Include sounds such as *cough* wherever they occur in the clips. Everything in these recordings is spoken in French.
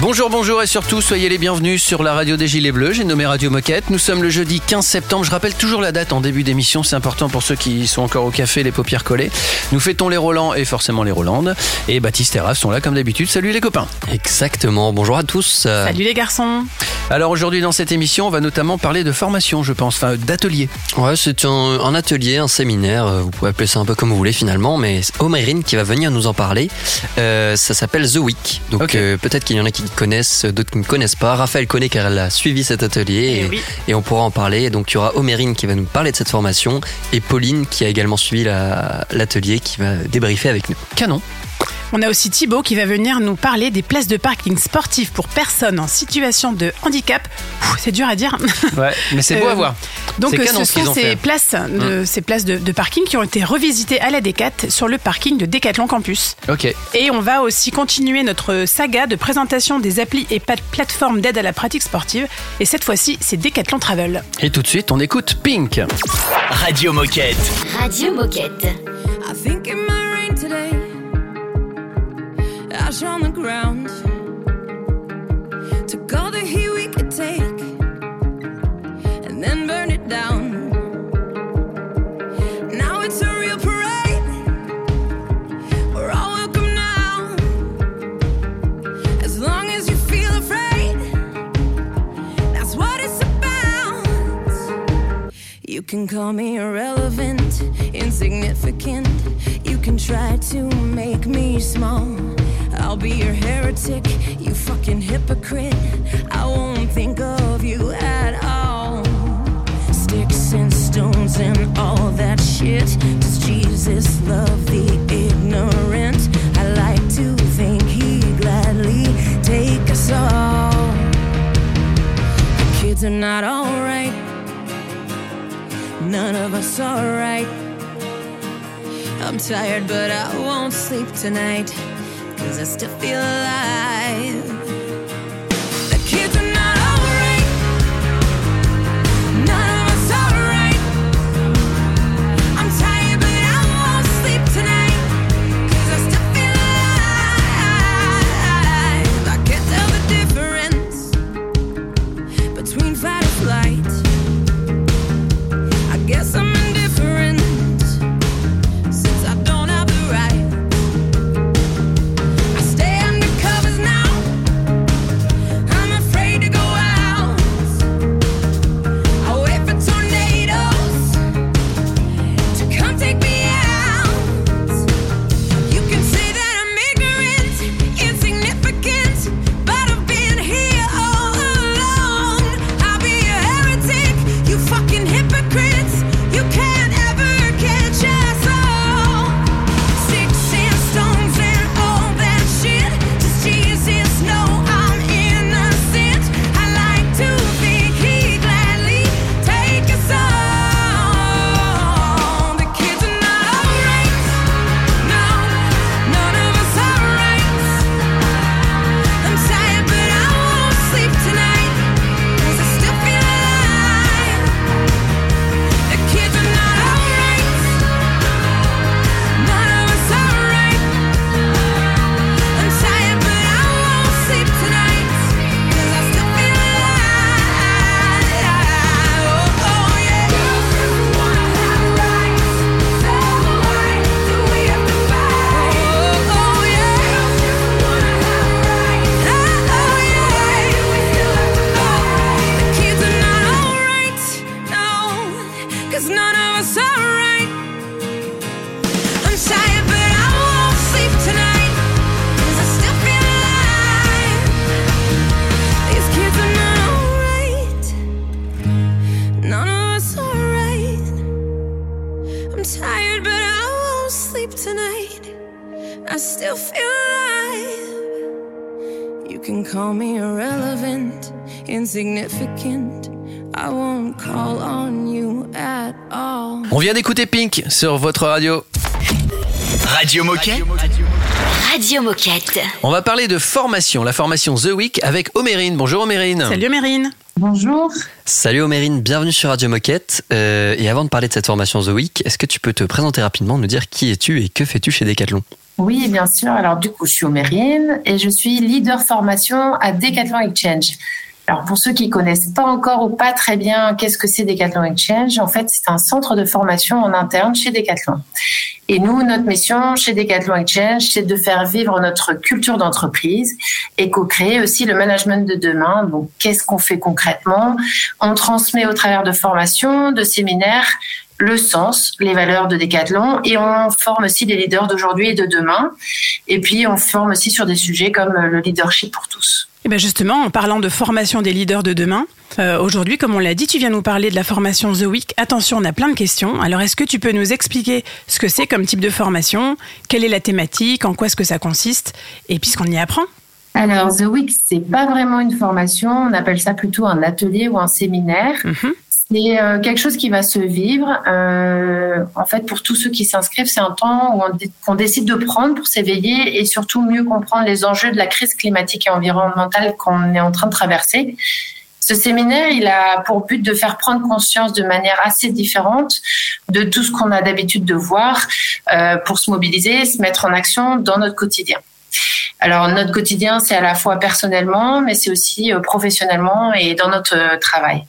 Bonjour, bonjour et surtout soyez les bienvenus sur la radio des Gilets Bleus. J'ai nommé Radio Moquette. Nous sommes le jeudi 15 septembre. Je rappelle toujours la date en début d'émission. C'est important pour ceux qui sont encore au café, les paupières collées. Nous fêtons les Roland et forcément les Rolandes. Et Baptiste et Raph sont là comme d'habitude. Salut les copains. Exactement. Bonjour à tous. Salut les garçons. Alors aujourd'hui dans cette émission, on va notamment parler de formation, je pense, enfin d'atelier. Ouais, c'est un, un atelier, un séminaire. euh, Vous pouvez appeler ça un peu comme vous voulez finalement, mais c'est Omerine qui va venir nous en parler. Euh, ça s'appelle The Week. Donc euh, peut-être qu'il y en a qui connaissent, d'autres qui ne connaissent pas. Raphaël connaît car elle a suivi cet atelier Eh et, oui. et on pourra en parler. Donc il y aura Omerine qui va nous parler de cette formation et Pauline qui a également suivi la- l'atelier qui va débriefer avec nous. Canon. On a aussi Thibaut qui va venir nous parler des places de parking sportives pour personnes en situation de handicap. C'est dur à dire. Ouais, mais c'est beau Euh, à voir. Donc euh, ce sont ont ces places, de, ces places de, de parking qui ont été revisitées à la Décat sur le parking de Décathlon Campus. Ok. Et on va aussi continuer notre saga de présentation des applis et pla- plateformes d'aide à la pratique sportive. Et cette fois-ci, c'est Décathlon Travel. Et tout de suite, on écoute Pink. Radio Moquette. Radio Moquette. I think it Ash on the ground. Took all the heat we could take and then burn it down. Now it's a real parade. We're all welcome now. As long as you feel afraid, that's what it's about. You can call me irrelevant, insignificant. You can try to make me small. I'll be your heretic, you fucking hypocrite. I won't think of you at all. Sticks and stones and all that shit. Does Jesus love the ignorant? I like to think he gladly take us all. The kids are not alright. None of us are right. I'm tired, but I won't sleep tonight. Cause I still feel alive. Sur votre radio. Radio Moquette. Radio Moquette. On va parler de formation, la formation The Week avec Omérine. Bonjour Omérine. Salut Mérine. Bonjour. Salut Omérine, bienvenue sur Radio Moquette. Euh, et avant de parler de cette formation The Week, est-ce que tu peux te présenter rapidement, nous dire qui es-tu et que fais-tu chez Decathlon? Oui, bien sûr. Alors du coup, je suis Omérine et je suis leader formation à Decathlon Exchange. Alors pour ceux qui connaissent pas encore ou pas très bien qu'est-ce que c'est Decathlon Exchange, en fait c'est un centre de formation en interne chez Decathlon. Et nous, notre mission chez Decathlon Exchange, c'est de faire vivre notre culture d'entreprise et co-créer aussi le management de demain. Donc qu'est-ce qu'on fait concrètement? On transmet au travers de formations, de séminaires, le sens, les valeurs de Decathlon et on forme aussi des leaders d'aujourd'hui et de demain. Et puis on forme aussi sur des sujets comme le leadership pour tous. Et bien justement, en parlant de formation des leaders de demain, euh, aujourd'hui, comme on l'a dit, tu viens nous parler de la formation The Week. Attention, on a plein de questions. Alors, est-ce que tu peux nous expliquer ce que c'est comme type de formation? Quelle est la thématique? En quoi est-ce que ça consiste? Et puis, ce qu'on y apprend? Alors, The Week, c'est pas vraiment une formation. On appelle ça plutôt un atelier ou un séminaire. Mhm. C'est euh, quelque chose qui va se vivre. Euh, en fait, pour tous ceux qui s'inscrivent, c'est un temps qu'on décide de prendre pour s'éveiller et surtout mieux comprendre les enjeux de la crise climatique et environnementale qu'on est en train de traverser. Ce séminaire, il a pour but de faire prendre conscience de manière assez différente de tout ce qu'on a d'habitude de voir euh, pour se mobiliser, se mettre en action dans notre quotidien. Alors notre quotidien, c'est à la fois personnellement, mais c'est aussi professionnellement et dans notre travail.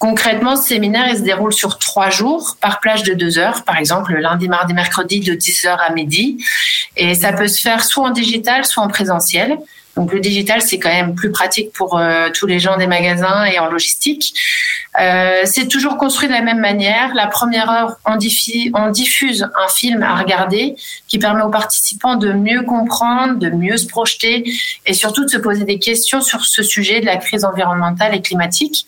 Concrètement, ce séminaire il se déroule sur trois jours par plage de deux heures, par exemple le lundi, mardi, mercredi de 10h à midi. Et ça peut se faire soit en digital, soit en présentiel. Donc le digital, c'est quand même plus pratique pour euh, tous les gens des magasins et en logistique. Euh, c'est toujours construit de la même manière. La première heure, on diffuse un film à regarder qui permet aux participants de mieux comprendre, de mieux se projeter et surtout de se poser des questions sur ce sujet de la crise environnementale et climatique.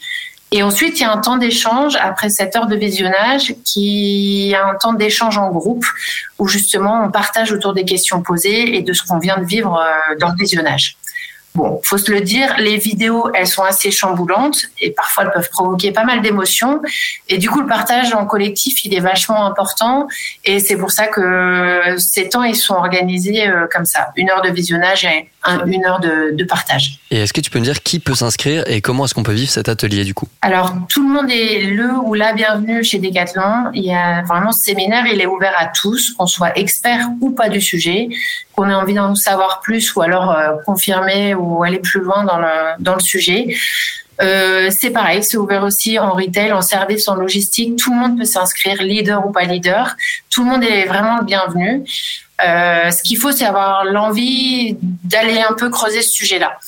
Et ensuite, il y a un temps d'échange après cette heure de visionnage qui a un temps d'échange en groupe où justement on partage autour des questions posées et de ce qu'on vient de vivre euh, dans le visionnage. Bon, faut se le dire, les vidéos, elles sont assez chamboulantes et parfois elles peuvent provoquer pas mal d'émotions. Et du coup, le partage en collectif, il est vachement important. Et c'est pour ça que ces temps, ils sont organisés euh, comme ça. Une heure de visionnage un- une heure de, de partage. Et est-ce que tu peux me dire qui peut s'inscrire et comment est-ce qu'on peut vivre cet atelier du coup? Alors, tout le monde est le ou la bienvenue chez Decathlon. Il y a vraiment ce séminaire, il est ouvert à tous, qu'on soit expert ou pas du sujet, qu'on ait envie d'en savoir plus ou alors euh, confirmer ou aller plus loin dans le, dans le sujet. Euh, c'est pareil, c'est ouvert aussi en retail, en service, en logistique. Tout le monde peut s'inscrire, leader ou pas leader. Tout le monde est vraiment le bienvenu. Euh, ce qu'il faut, c'est avoir l'envie d'aller un peu creuser ce sujet-là.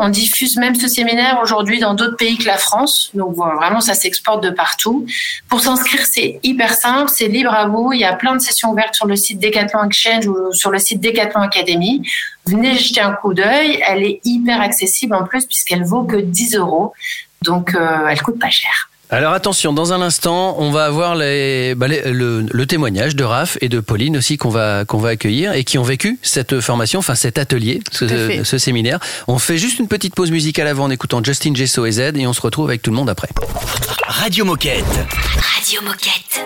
On diffuse même ce séminaire aujourd'hui dans d'autres pays que la France. Donc vraiment, ça s'exporte de partout. Pour s'inscrire, c'est hyper simple, c'est libre à vous. Il y a plein de sessions ouvertes sur le site Decathlon Exchange ou sur le site Decathlon Academy. Venez jeter un coup d'œil. Elle est hyper accessible en plus puisqu'elle vaut que 10 euros. Donc, euh, elle coûte pas cher. Alors attention, dans un instant, on va avoir les, bah, les- le, le témoignage de Raph et de Pauline aussi qu'on va qu'on va accueillir et qui ont vécu cette formation, enfin cet atelier, ce séminaire. On fait juste une petite pause musicale avant en écoutant Justin Gesso et Z et on se retrouve avec tout le monde après. Radio Moquette. Radio Moquette.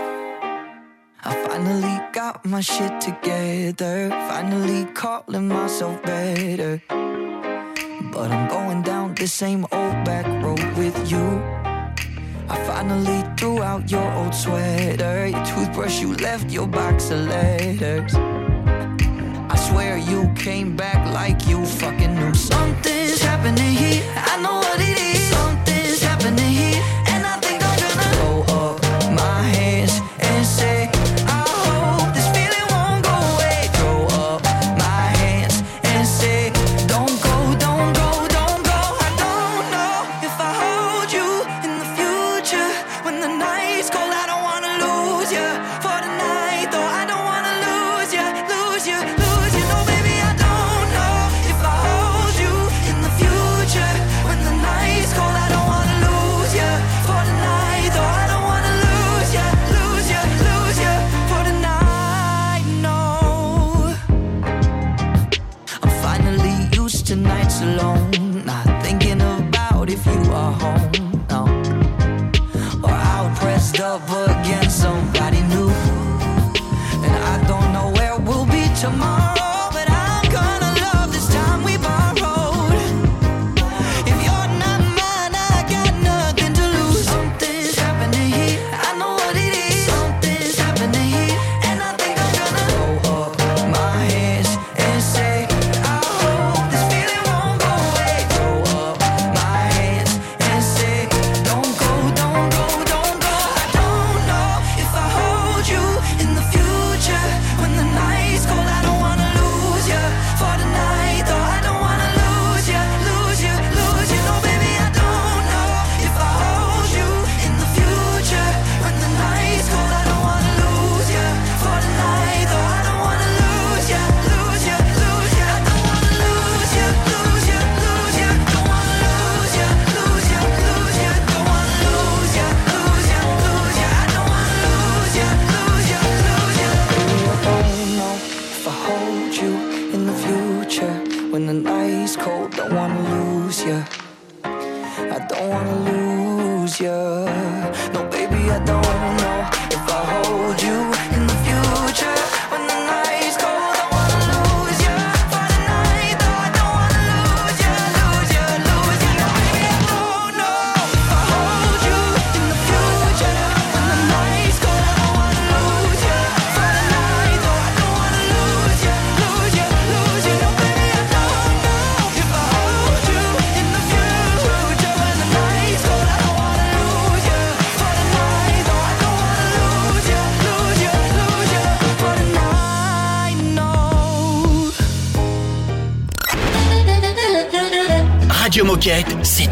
I finally got my shit together. Finally calling myself better. But I'm going down the same old back road with you. I finally threw out your old sweater. Your toothbrush, you left your box of letters. I swear you came back like you fucking knew something's happening here. I know what it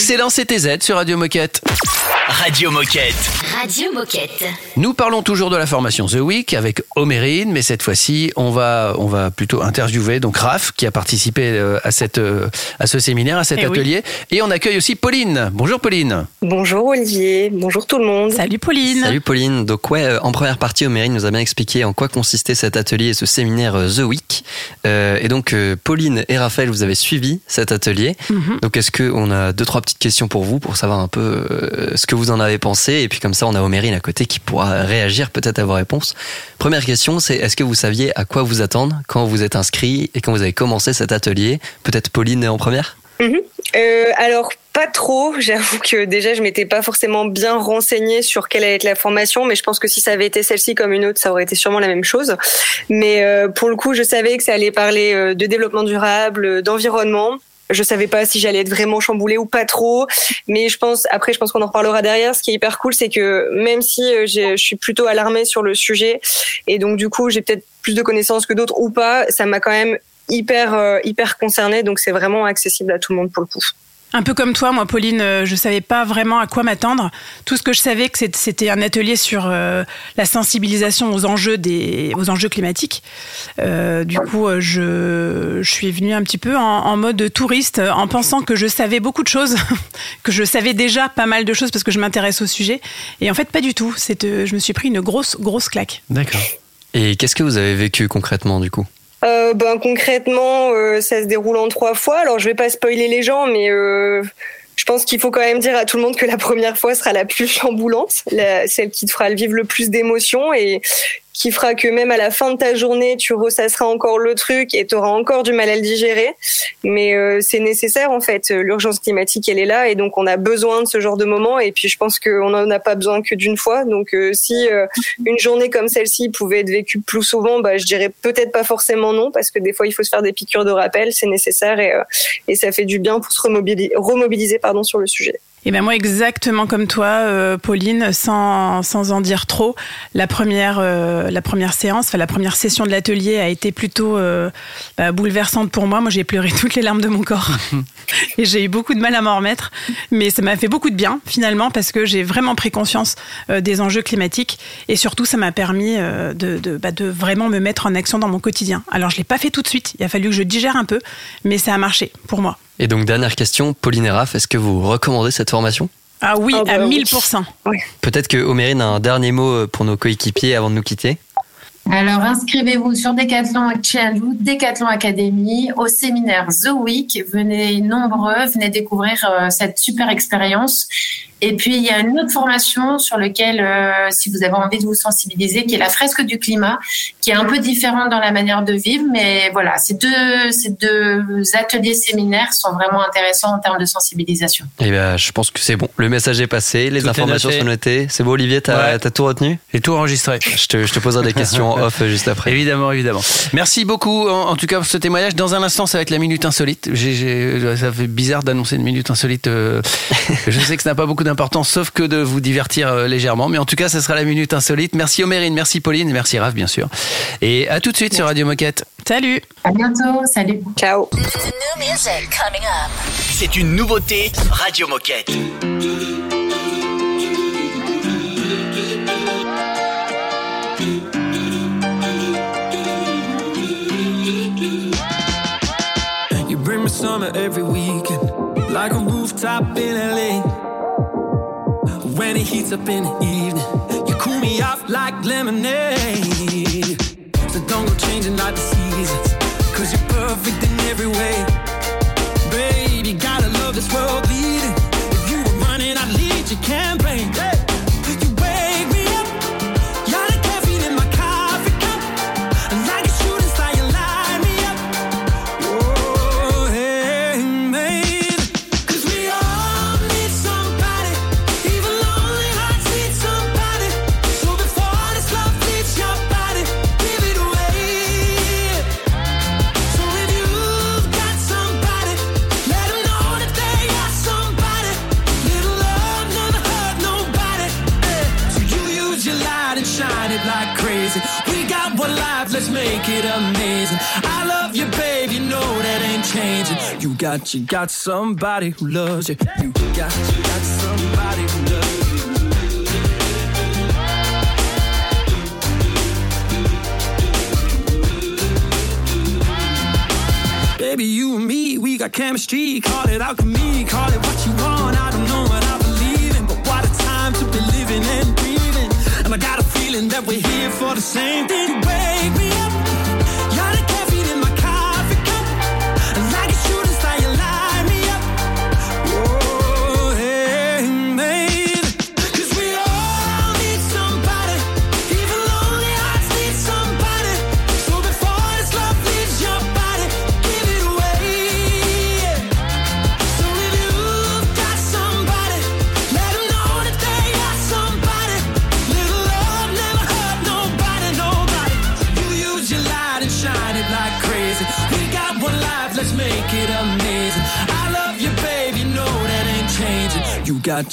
Say Excellent, c'était Z sur Radio Moquette. Radio Moquette. Radio Moquette. Nous parlons toujours de la formation The Week avec Omérine, mais cette fois-ci, on va, on va plutôt interviewer donc Raph qui a participé euh, à, cette, euh, à ce séminaire, à cet Eh oui. atelier. Et on accueille aussi Pauline. Bonjour Pauline. Bonjour Olivier, bonjour tout le monde. Salut Pauline. Salut Pauline. Donc ouais, euh, en première partie, Omérine nous a bien expliqué en quoi consistait cet atelier et ce séminaire The Week. Euh, et donc Pauline et Raphaël, vous avez suivi cet atelier. Mhm. Donc est-ce que on a deux trois petites questions pour vous pour savoir un peu euh, ce que vous en avez pensé et puis comme ça on a Omérine à côté qui pourra réagir peut-être à vos réponses. Première question, c'est est-ce que vous saviez à quoi vous attendre quand vous êtes inscrit et quand vous avez commencé cet atelier? Peut-être Pauline en première? Euh, alors pas trop, j'avoue que déjà je m'étais pas forcément bien renseignée sur quelle allait être la formation, mais je pense que si ça avait été celle-ci comme une autre, ça aurait été sûrement la même chose. Mais euh, pour le coup, je savais que ça allait parler de développement durable, d'environnement. Je savais pas si j'allais être vraiment chamboulée ou pas trop, mais je pense après je pense qu'on en reparlera derrière. Ce qui est hyper cool, c'est que même si euh, je suis plutôt alarmée sur le sujet et donc du coup j'ai peut-être plus de connaissances que d'autres ou pas, ça m'a quand même hyper euh, hyper concernée. Donc c'est vraiment accessible à tout le monde pour le coup. Un peu comme toi, moi, Pauline, euh, je savais pas vraiment à quoi m'attendre. Tout ce que je savais, c'était un atelier sur euh, la sensibilisation aux enjeux climatiques. Euh, du coup, je, suis venue un petit peu en, mode touriste, en pensant que je savais beaucoup de choses, *laughs* que je savais déjà pas mal de choses parce que je m'intéresse au sujet. Et en fait, pas du tout. Je me suis pris une grosse, grosse claque. D'accord. Et qu'est-ce que vous avez vécu concrètement du coup? Euh, ben concrètement, euh, ça se déroule en trois fois. Alors je vais pas spoiler les gens, mais euh, je pense qu'il faut quand même dire à tout le monde que la première fois sera la plus *laughs* chamboulante, la- celle qui te fera vivre le plus d'émotions et qui fera que même à la fin de ta journée, tu ressasseras encore le truc et tu auras encore du mal à le digérer. Mais euh, c'est nécessaire en fait. L'urgence climatique, elle est là et donc on a besoin de ce genre de moment. Et puis je pense qu'on n'en a pas besoin que d'une fois. Donc euh, si euh, une journée comme celle-ci pouvait être vécue plus souvent, bah, je dirais peut-être pas forcément non parce que des fois il faut se faire des piqûres de rappel, c'est nécessaire et, euh, et ça fait du bien pour se remobiliser, remobiliser pardon, sur le sujet. Et ben moi exactement comme toi, euh, Pauline, sans, sans en dire trop, la première euh, la première séance, enfin la première session de l'atelier a été plutôt euh, bah, bouleversante pour moi. Moi j'ai pleuré *laughs* toutes les larmes de mon corps *laughs* et j'ai eu beaucoup de mal à m'en remettre, mais ça m'a fait beaucoup de bien finalement parce que j'ai vraiment pris conscience des enjeux climatiques et surtout ça m'a permis de de, bah, de vraiment me mettre en action dans mon quotidien. Alors je l'ai pas fait tout de suite, il a fallu que je digère un peu, mais ça a marché pour moi. Et donc dernière question, Pauline et Raph, est-ce que vous recommandez cette formation? Ah oui, Ah bah à oui. 1000%. Peut-être que Omérine a un dernier mot euh, pour nos coéquipiers avant de nous quitter. Alors, inscrivez-vous sur Decathlon ou Decathlon Academy au séminaire The Week. Venez nombreux, venez découvrir euh, cette super expérience. Et puis, il y a une autre formation sur laquelle, euh, si vous avez envie de vous sensibiliser, qui est la fresque du climat, qui est un peu différente dans la manière de vivre. Mais voilà, ces deux, ces deux ateliers séminaires sont vraiment intéressants en termes de sensibilisation. Eh ben, je pense que c'est bon. Le message est passé, les Tout informations noté. sont notées. C'est bon, Olivier, t'as Ouais. tout retenu? Et tout enregistré. je te, je te poserai des questions *laughs* off juste après. Évidemment, évidemment. Merci beaucoup, en, en tout cas, pour ce témoignage. Dans un instant, ça va être la minute insolite. Ça fait bizarre d'annoncer une minute insolite. euh, *laughs* je sais que ça n'a pas beaucoup d'importance, sauf que de vous divertir euh, légèrement. Mais en tout cas, ça sera la minute insolite. Merci Omérine, merci Pauline, et merci Raph, bien sûr. Et à tout de suite sur Radio Moquette. Salut À bientôt. Salut. Ciao. C'est une nouveauté Radio Moquette. You bring me summer every weekend, like a rooftop in LA. It heats up in the evening, you cool me off like lemonade. So don't go changing like the seasons, cause you're perfect in every way. Babe, you gotta love this world leading. If you were running, I'd lead your campaign. Hey. Got, you got somebody who loves you. You got, you got somebody who loves you. Baby, you and me, we got chemistry. Call it alchemy, call it what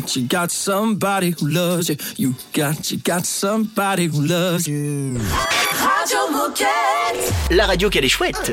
Got, you got somebody who loves you. You got, you got somebody who loves you. Radio Moquette. La radio qu'elle est chouette.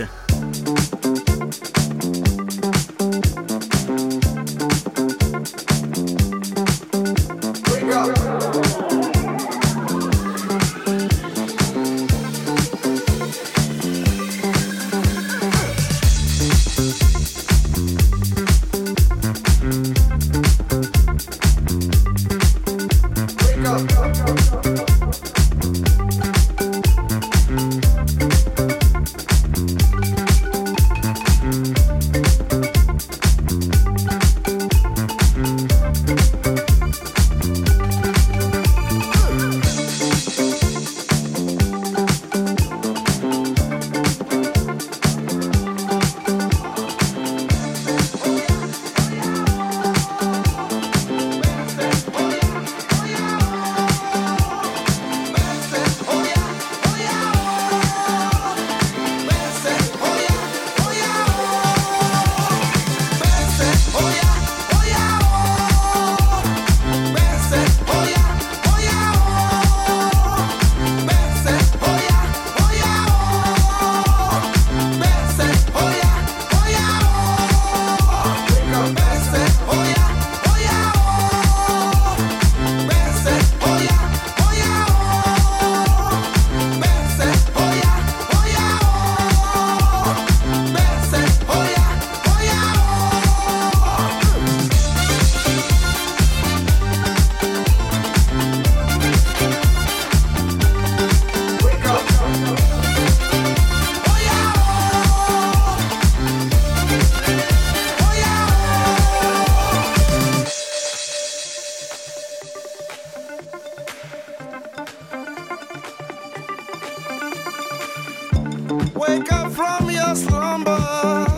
Wake up from your slumber.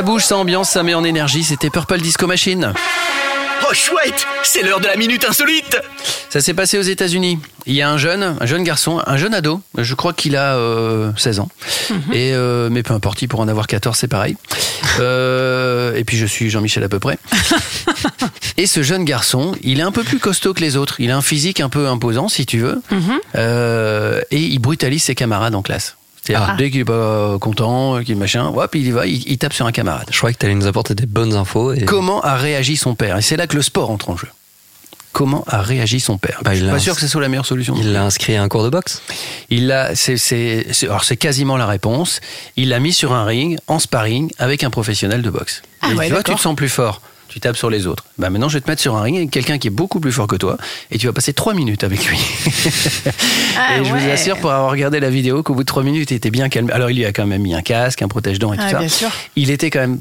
Ça bouge, ça ambiance, ça met en énergie. C'était Purple Disco Machine. Oh chouette, c'est l'heure de la minute insolite. Ça s'est passé aux États-Unis. Il y a un jeune, un jeune garçon, un jeune ado. Je crois qu'il a euh, 16 ans. Et euh, mais peu importe, il pourra en avoir 14, c'est pareil. Euh, et puis je suis Jean-Michel à peu près. *laughs* et ce jeune garçon, il est un peu plus costaud que les autres. Il a un physique un peu imposant, si tu veux. Euh, et il brutalise ses camarades en classe. C'est-à-dire, Ah. dès qu'il est pas content, qu'il machin, hop, il y va, il, il tape sur un camarade. Je croyais que tu allais nous apporter des bonnes infos. Et... Comment a réagi son père Et c'est là que le sport entre en jeu. Comment a réagi son père Bah, Je suis pas ins- sûr que ce soit la meilleure solution. Il l'a inscrit à un cours de boxe Il l'a, c'est, c'est, c'est- alors c'est quasiment la réponse. Il l'a mis sur un ring en sparring avec un professionnel de boxe. Ah Et ouais, tu vois, tu te sens plus fort. Tu tapes sur les autres. Bah maintenant, je vais te mettre sur un ring avec quelqu'un qui est beaucoup plus fort que toi et tu vas passer trois minutes avec lui. *laughs* Ah, et je vous assure, pour avoir regardé la vidéo, qu'au bout de trois minutes, il était bien calme. Alors, il lui a quand même mis un casque, un protège-dents et tout Ah, ça. bien sûr. Il était quand même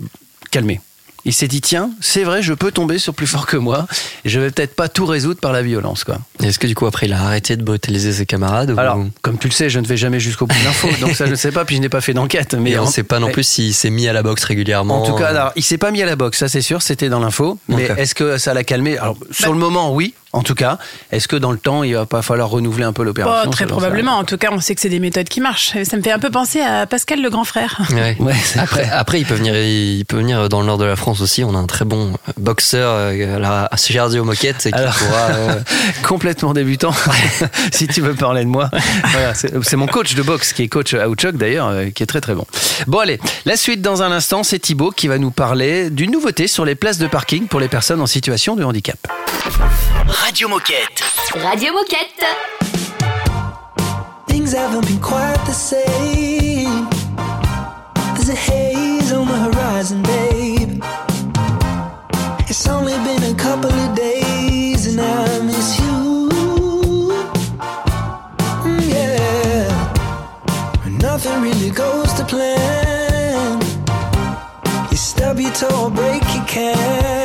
calmé. Il s'est dit, tiens, c'est vrai, je peux tomber sur plus fort que moi. Je vais peut-être pas tout résoudre par la violence, quoi. Est-ce que du coup après il a arrêté de brutaliser ses camarades ou- Alors, comme tu le sais, je ne vais jamais jusqu'au bout de l'info, donc ça je ne sais pas, puis je n'ai pas fait d'enquête. Mais Et on en- ne sait pas non plus s'il s'est mis à la boxe régulièrement. En tout cas, alors, il s'est pas mis à la boxe, ça c'est sûr, c'était dans l'info. Mais est-ce que ça l'a calmé? Alors, sur le moment, oui, en tout cas. Est-ce que dans le temps, il va pas falloir renouveler un peu l'opération Oh, très probablement. En tout cas, on sait que c'est des méthodes qui marchent. Ça me fait un peu penser à Pascal le grand frère. Ouais. *laughs* Ouais, c'est Après, il peut venir, il peut venir dans le nord de la France aussi. On a un très bon boxeur euh, à la- Radio Moquette qui Alors- pourra. euh, *laughs* Complètement débutant, *laughs* si tu veux parler de moi. Voilà, c'est mon coach de boxe, qui est coach à Outchoc d'ailleurs, euh, qui est très très bon. Bon allez, la suite dans un instant, c'est Thibaut qui va nous parler d'une nouveauté sur les places de parking pour les personnes en situation de handicap. Radio Moquette. Radio Moquette. Things haven't been quite the same. There's a haze on the horizon, babe. It's only been a couple of days and I miss you. Mm, yeah. Nothing really goes to plan. You stub your toe or break your camera.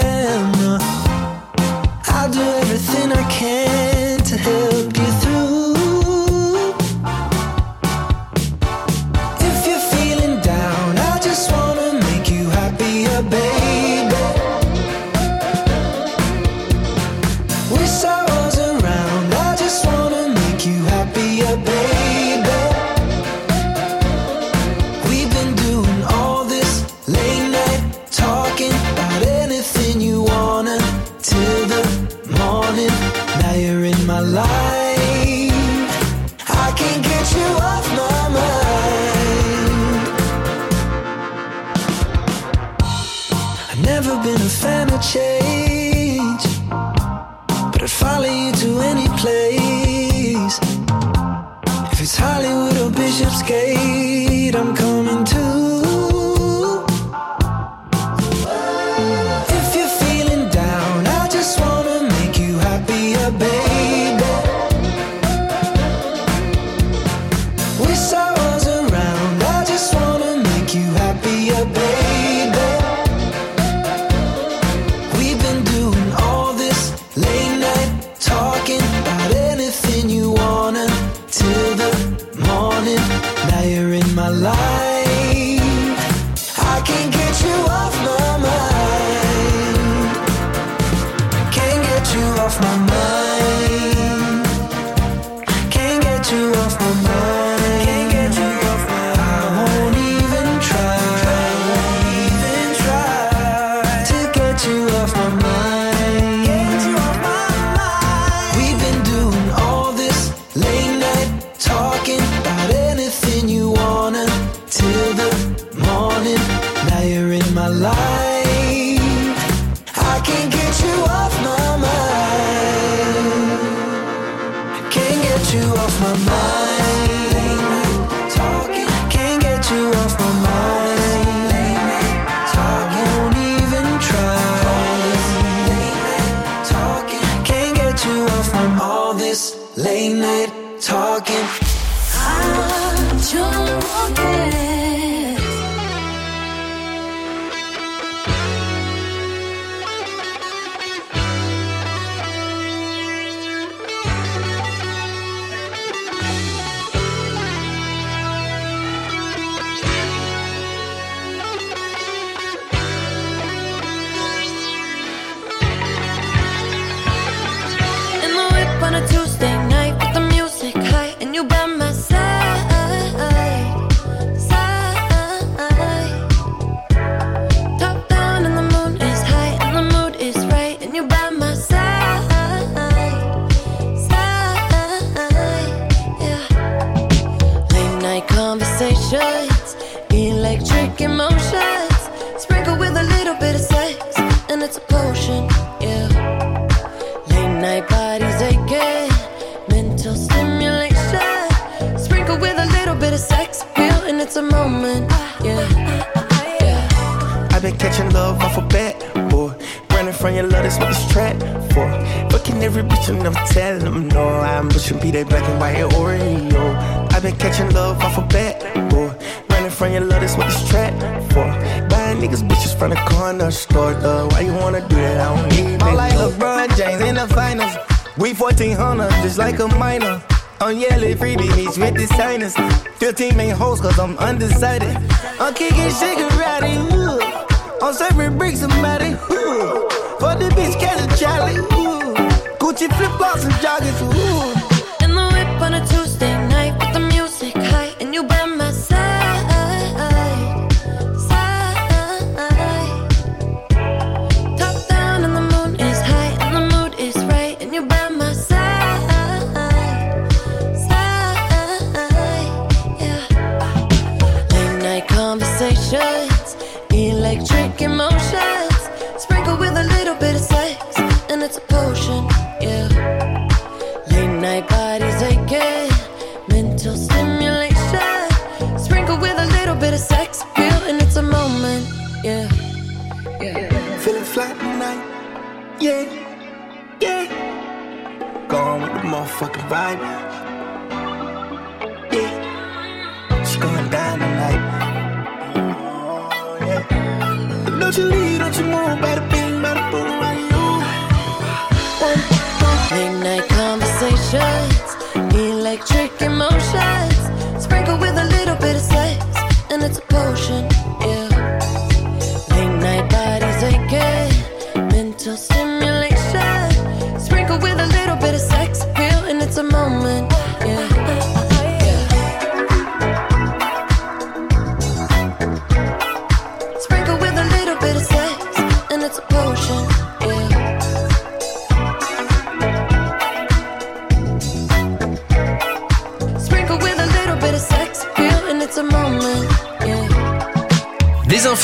My life. 1400, just like a minor. On yellow freebie meets with the signers. 15 main hoes, cause I'm undecided. I'm kicking Shigarati, ooh. I'm serving bricks somebody, ooh. For the bitch, catch a Charlie, ooh. Gucci flip flops and joggers, ooh.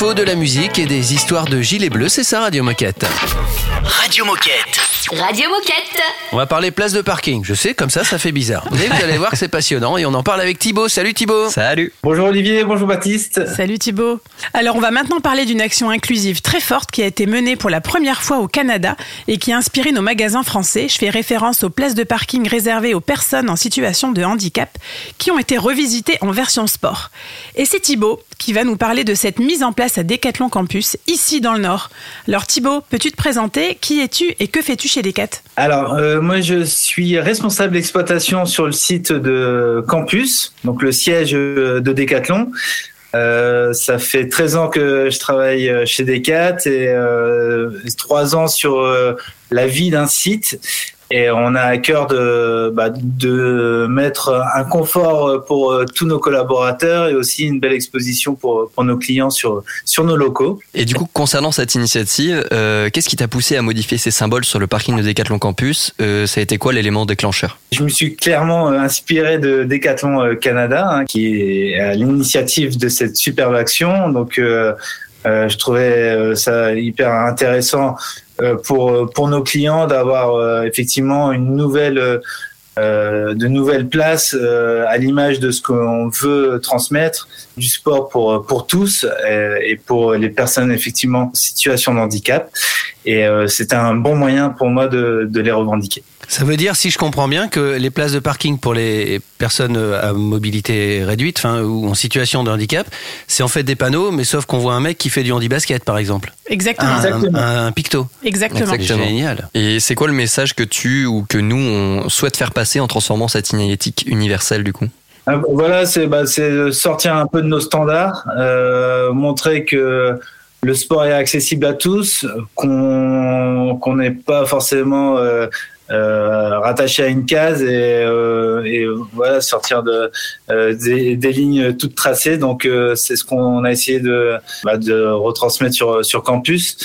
Des infos, de la musique et des histoires de gilets bleus, c'est ça Radio Moquette. Radio Moquette. Radio Moquette. On va parler place de parking. Je sais, comme ça, ça fait bizarre. Mais vous allez voir que c'est passionnant et on en parle avec Thibaut. Salut Thibaut. Salut. Bonjour Olivier, bonjour Baptiste. Salut Thibaut. Alors on va maintenant parler d'une action inclusive très forte qui a été menée pour la première fois au Canada et qui a inspiré nos magasins français. Je fais référence aux places de parking réservées aux personnes en situation de handicap qui ont été revisitées en version sport. Et c'est Thibaut qui va nous parler de cette mise en place à Decathlon Campus, ici dans le Nord. Alors Thibaut, peux-tu te présenter? Qui es-tu et que fais-tu chez Decat Alors, euh, moi, je suis responsable d'exploitation sur le site de Campus, donc le siège euh, de Decathlon. Euh, ça fait 13 ans que je travaille chez Decat et euh, 3 ans sur la vie d'un site. Et on a à cœur de, bah, de mettre un confort pour euh, tous nos collaborateurs et aussi une belle exposition pour, pour nos clients sur, sur nos locaux. Et du coup, concernant cette initiative, euh, qu'est-ce qui t'a poussé à modifier ces symboles sur le parking de Decathlon Campus? Euh, Ça a été quoi l'élément déclencheur? Je me suis clairement inspiré de Decathlon Canada, hein, qui est à l'initiative de cette superbe action. Donc, euh, je trouvais ça hyper intéressant pour pour nos clients d'avoir euh, effectivement une nouvelle euh, euh, de nouvelles places euh, à l'image de ce qu'on veut transmettre du sport pour pour tous euh, et pour les personnes effectivement en situation de handicap et euh, c'est un bon moyen pour moi de, de les revendiquer. Ça veut dire, si je comprends bien, que les places de parking pour les personnes à mobilité réduite, enfin, ou en situation de handicap, c'est en fait des panneaux, mais sauf qu'on voit un mec qui fait du handi-basket, par exemple. Exactement. Un, un- un picto. Exactement. Génial. Et c'est quoi le message que tu ou que nous on souhaite faire passer en transformant cette signalétique universelle du coup? Ah, Voilà, c'est bah, sortir un peu de nos standards, euh, montrer que le sport est accessible à tous, qu'on qu'on n'est pas forcément euh, euh, rattaché à une case et, euh, et voilà sortir de euh, des, des lignes toutes tracées. Donc c'est ce qu'on a essayé de, bah, de retransmettre sur sur campus.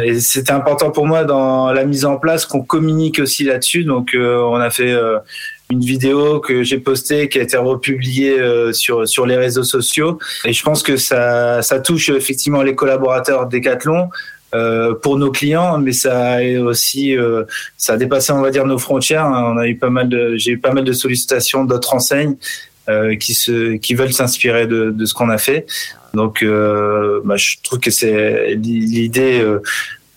Et c'était important pour moi dans la mise en place qu'on communique aussi là-dessus. Donc euh, on a fait euh, une vidéo que j'ai postée qui a été republiée euh, sur sur les réseaux sociaux et je pense que ça ça touche effectivement les collaborateurs Decathlon euh, pour nos clients mais ça a aussi euh, ça a dépassé on va dire nos frontières hein. on a eu pas mal de j'ai eu pas mal de sollicitations d'autres enseignes euh, qui se qui veulent s'inspirer de de ce qu'on a fait donc euh, bah, je trouve que c'est l'idée euh,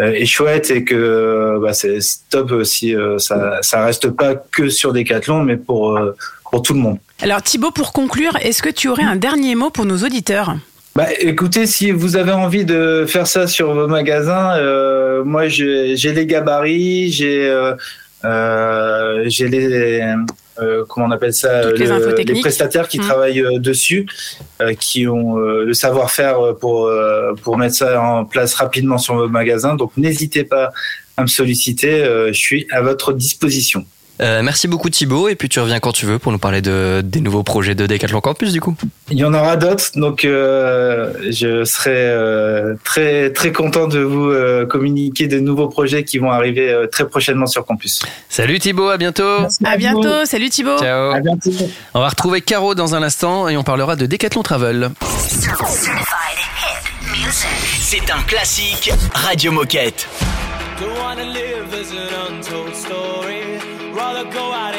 est chouette et que euh, bah, c'est top si euh, ça ça reste pas que sur Decathlon, mais pour euh, pour tout le monde. Alors Thibaut, pour conclure, est-ce que tu aurais un dernier mot pour nos auditeurs? Bah, écoutez, si vous avez envie de faire ça sur vos magasins, euh, moi j'ai les gabarits, j'ai euh, euh, les euh, comment on appelle ça les prestataires qui Mhm. travaillent euh, dessus, euh, qui ont euh, le savoir-faire pour euh, pour mettre ça en place rapidement sur vos magasins. Donc n'hésitez pas à me solliciter, euh, je suis à votre disposition. Euh, merci beaucoup Thibaut et puis tu reviens quand tu veux pour nous parler de, des nouveaux projets de Decathlon Campus du coup. Il y en aura d'autres, donc euh, je serai euh, très très content de vous euh, communiquer de nouveaux projets qui vont arriver euh, très prochainement sur Campus. Salut Thibaut, à bientôt. À bientôt, salut Thibaut. Ciao. À bientôt. On va retrouver Caro dans un instant et on parlera de Decathlon Travel. C'est un classique Radio Moquette. Don't wanna live as an untold story. go out.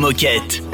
Moquette.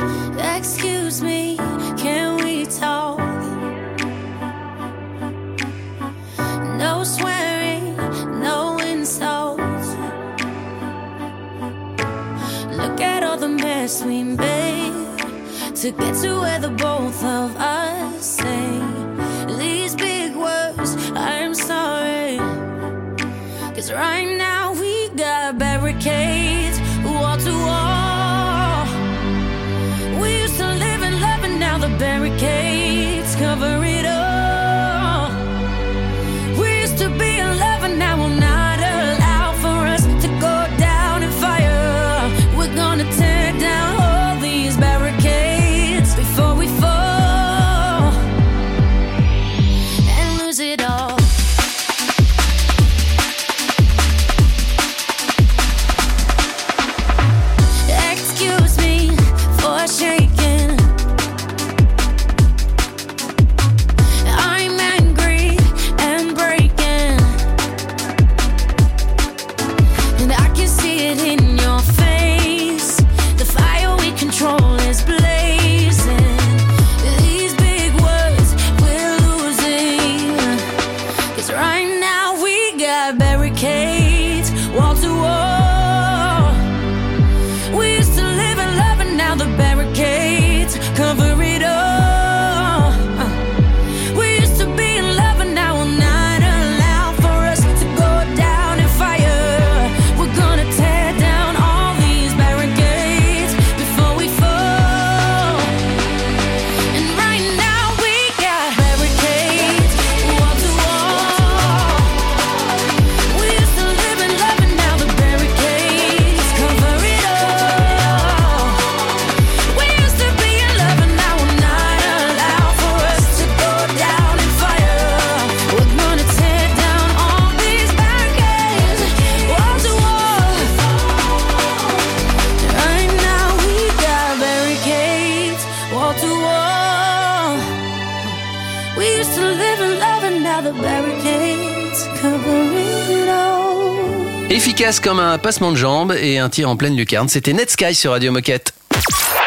Efficace comme un passement de jambes et un tir en pleine lucarne. C'était Netsky sur Radio Moquette.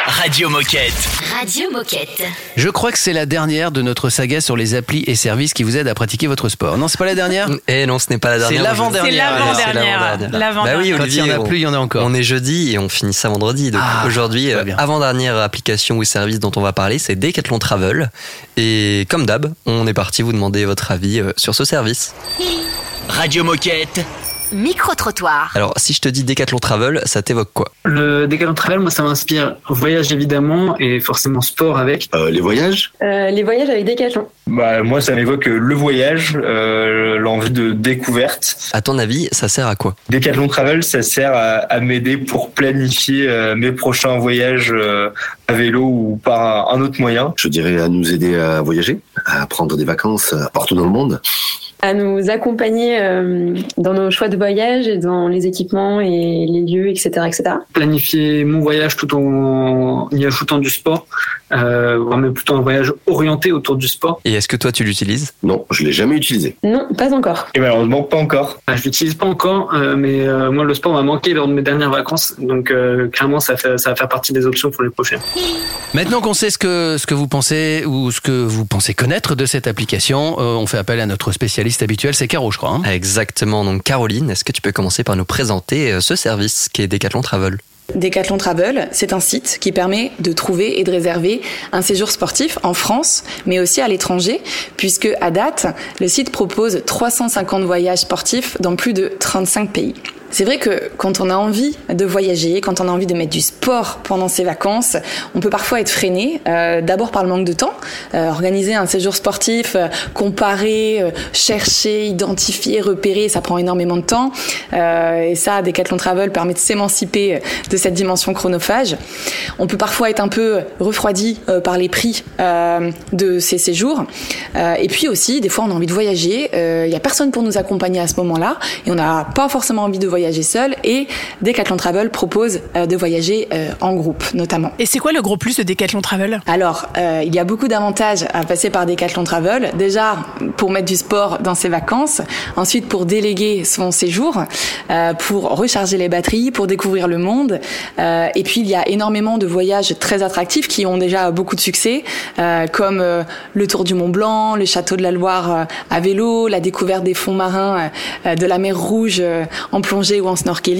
Radio Moquette. Radio Moquette. Je crois que c'est la dernière de notre saga sur les applis et services qui vous aident à pratiquer votre sport. Non, c'est pas la dernière? Eh non, ce n'est pas la C'est dernière. C'est l'avant-dernière. C'est L'avant-dernière. Bah oui, Quand Olivier, il y en a on- plus, il y en a encore. On est jeudi et on finit ça vendredi. Donc Ah, aujourd'hui, euh, avant-dernière application ou service dont on va parler, c'est Decathlon Travel. Et comme d'hab, on est parti vous demander votre avis euh, sur ce service. Radio Moquette. Micro-trottoir. Alors, si je te dis Decathlon Travel, ça t'évoque quoi? Le Decathlon Travel, moi, ça m'inspire voyage évidemment et forcément sport avec. les voyages? Euh, les voyages avec Decathlon. Bah, moi, ça m'évoque euh, le voyage, euh, l'envie de découverte. À ton avis, ça sert à quoi? Decathlon Travel, ça sert à, à m'aider pour planifier euh, mes prochains voyages euh, à vélo ou par un, autre moyen. Je dirais à nous aider à voyager, à prendre des vacances euh, partout dans le monde. À nous accompagner euh, dans nos choix de voyage et dans les équipements et les lieux, etc. etc. Planifier mon voyage tout en y ajoutant du sport, euh, même plutôt un voyage orienté autour du sport. Et est-ce que toi tu l'utilises? Non, je l'ai jamais utilisé. Non, pas encore. Et malheureusement, pas encore. Bah, je l'utilise pas encore, euh, mais euh, moi le sport m'a manqué lors de mes dernières vacances, donc euh, clairement ça, fait, ça va faire partie des options pour les prochaines. Maintenant qu'on sait ce que, ce que vous pensez ou ce que vous pensez connaître de cette application, euh, on fait appel à notre spécialiste habituel, c'est Caro, je crois. hein. Exactement. Donc Caroline, est-ce que tu peux commencer par nous présenter euh, ce service qui est Decathlon Travel? Decathlon Travel, c'est un site qui permet de trouver et de réserver un séjour sportif en France, mais aussi à l'étranger, puisque à date, le site propose 350 voyages sportifs dans plus de 35 pays. C'est vrai que quand on a envie de voyager, quand on a envie de mettre du sport pendant ses vacances, on peut parfois être freiné, euh, d'abord par le manque de temps. Euh, organiser un séjour sportif, euh, comparer, chercher, identifier, repérer, ça prend énormément de temps. Et ça, Decathlon Travel permet de s'émanciper de cette dimension chronophage. On peut parfois être un peu refroidi par les prix de ces séjours. Et puis aussi, des fois, on a envie de voyager. Il y a personne pour nous accompagner à ce moment-là, et on n'a pas forcément envie de voyager voyager seul et Decathlon Travel propose euh, de voyager euh, en groupe, notamment. Et c'est quoi le gros plus de Decathlon Travel? Alors, euh, il y a beaucoup d'avantages à passer par Decathlon Travel. Déjà, pour mettre du sport dans ses vacances. Ensuite, pour déléguer son séjour. Pour recharger les batteries, pour découvrir le monde. Et puis, il y a énormément de voyages très attractifs qui ont déjà beaucoup de succès, comme le Tour du Mont Blanc, le Château de la Loire à vélo, la découverte des fonds marins de la mer Rouge en plongée ou en snorkeling.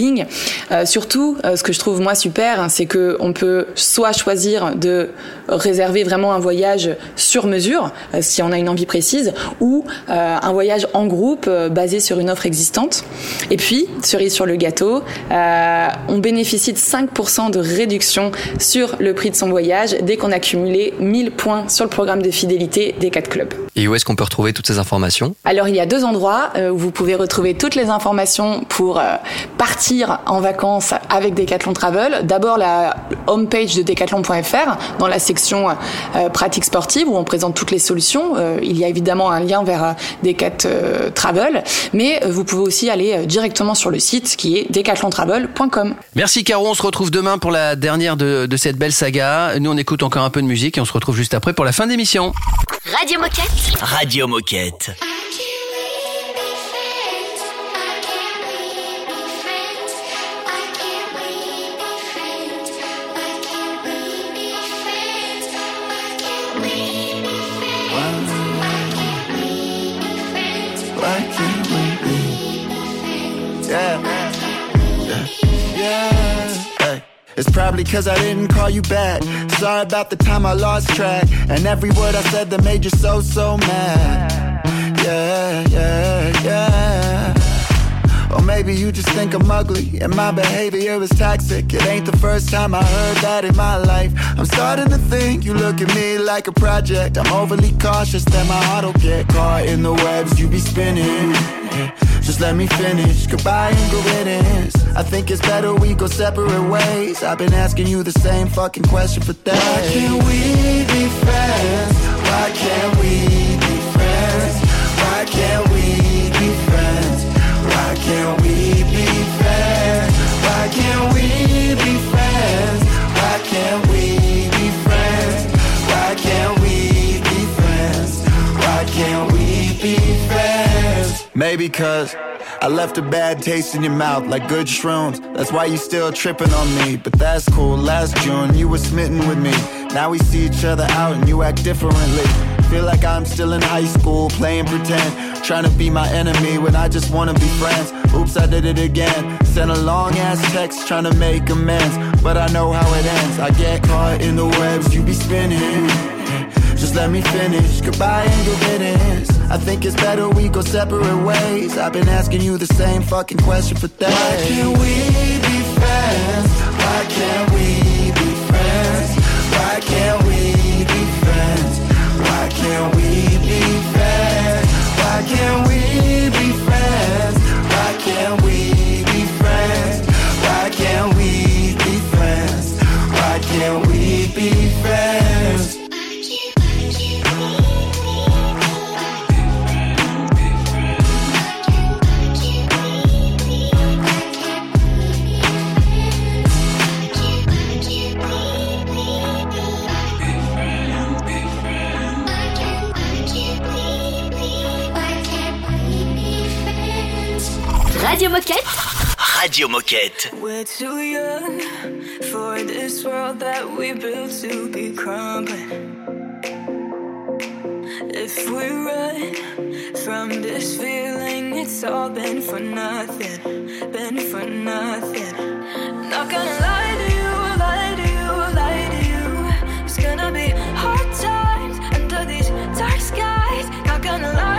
Euh, surtout, euh, ce que je trouve moi super, hein, c'est que on peut soit choisir de réserver vraiment un voyage sur mesure, euh, si on a une envie précise, ou un voyage en groupe basé sur une offre existante. Et puis, cerise sur le gâteau, on bénéficie de 5% de réduction sur le prix de son voyage dès qu'on a cumulé 1000 points sur le programme de fidélité des 4 clubs. Et où est-ce qu'on peut retrouver toutes ces informations? Alors il y a deux endroits où vous pouvez retrouver toutes les informations pour euh, partir en vacances avec Decathlon Travel. D'abord la homepage de decathlon.fr dans la section euh, pratique sportive où on présente toutes les solutions. Euh, il y a évidemment un lien vers euh, Decat euh, Travel, mais euh, vous pouvez aussi aller euh, directement sur le site qui est decathlontravel.com. Merci Caro, on se retrouve demain pour la dernière de, de cette belle saga. Nous on écoute encore un peu de musique et on se retrouve juste après pour la fin d'émission. Radio Moquette. Radio Moquette. It's probably cause I didn't call you back. Sorry about the time I lost track. And every word I said that made you so, so mad. Yeah, yeah, yeah. Or maybe you just think I'm ugly and my behavior is toxic. It ain't the first time I heard that in my life. I'm starting to think you look at me like a project. I'm overly cautious that my heart will get caught in the webs you be spinning. Just let me finish. Goodbye and good riddance. I think it's better we go separate ways. I've been asking you the same fucking question for days. Why can't we be friends? Why can't we be friends? Why can't we be friends? Why can't we Maybe cause I left a bad taste in your mouth like good shrooms. That's why you still tripping on me. But that's cool. Last June, you were smitten with me. Now we see each other out and you act differently. Feel like I'm still in high school, playing pretend. Trying to be my enemy when I just wanna be friends. Oops, I did it again. Sent a long ass text trying to make amends. But I know how it ends. I get caught in the webs you be spinning. Just let me finish. Goodbye and good. I think it's better we go separate ways. I've been asking you the same fucking question for days. Why can't we be friends? Why can't we be friends? Why can't we be friends? Why can't we be friends? Why can't we Radio We're too young for this world that we built to be crumbling. If we run from this feeling, it's all been for nothing, been for nothing. Not gonna lie to you, lie to you, lie to you. It's gonna be hard times under these dark skies. Not gonna lie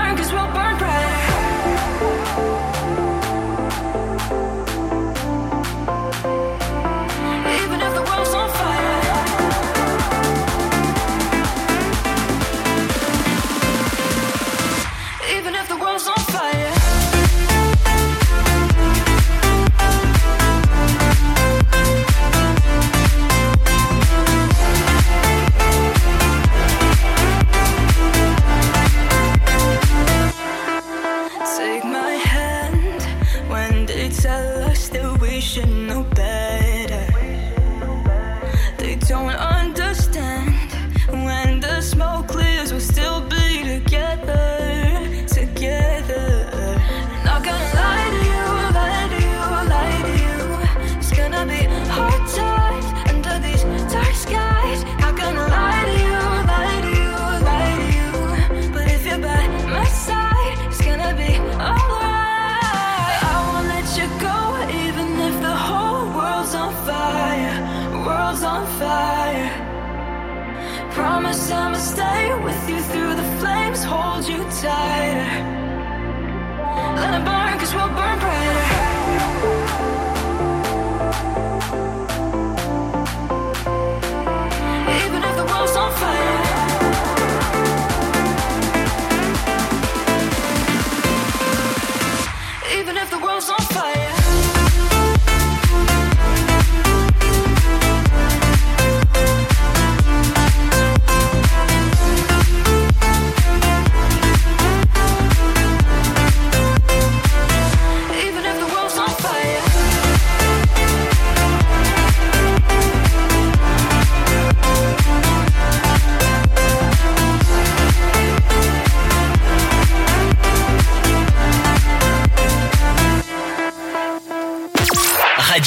Promise I'ma stay with you through the flames, hold you tighter.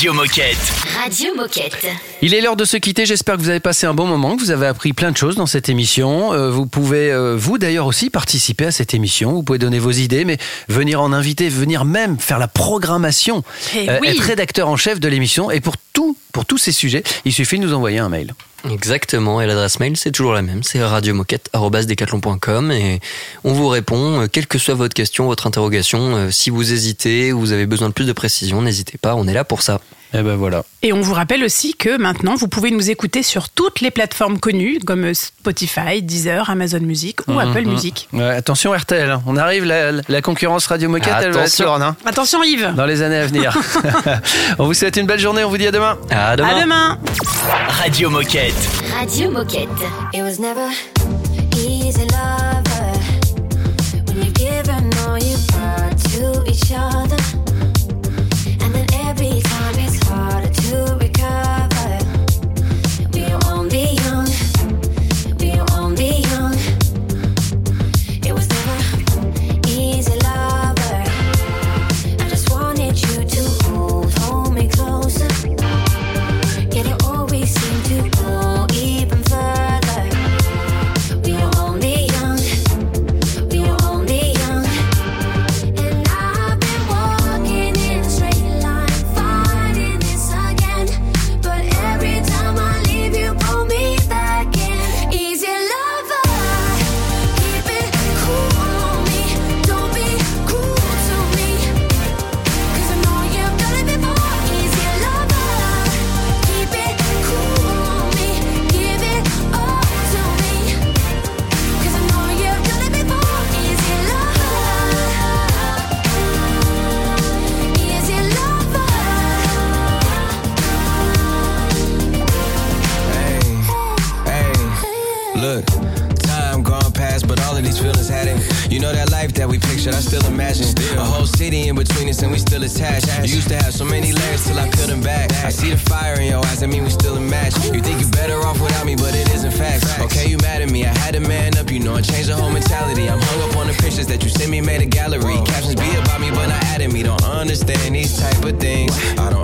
Radio Moquette. Radio Moquette. Il est l'heure de se quitter. J'espère que vous avez passé un bon moment, que vous avez appris plein de choses dans cette émission. Euh, vous pouvez, euh, vous d'ailleurs aussi, participer à cette émission. Vous pouvez donner vos idées, mais venir en inviter, venir même faire la programmation, Eh euh, oui. être rédacteur en chef de l'émission. Et pour tout, pour tous ces sujets, il suffit de nous envoyer un mail. Exactement, et l'adresse mail c'est toujours la même, c'est radiomoquette.com et on vous répond, euh, quelle que soit votre question, votre interrogation, euh, si vous hésitez ou vous avez besoin de plus de précision, n'hésitez pas, on est là pour ça. Eh ben, Et on vous rappelle aussi que maintenant, vous pouvez nous écouter sur toutes les plateformes connues comme Spotify, Deezer, Amazon Music ou mhm. Apple. Music. Ouais, attention RTL, on arrive, la, concurrence Radio Moquette, elle va hein. Attention Yves Dans les années à venir. *laughs* *laughs* on vous souhaite une belle journée, on vous dit à demain. À demain. À demain. Radio Moquette. Radio Moquette. It was never lover. When you to each other. shit, I still imagine. Still. A whole city in between us and we still attached. You used to have so many layers till I peeled them back. I see the fire in your eyes, I mean we still a match. You think you're better off without me, but it isn't facts. Okay, you mad at me, I had to man up, you know I changed the whole mentality. I'm hung up on the pictures that you sent me, made a gallery. Captions be about me, but not adding me. Don't understand these type of things. I don't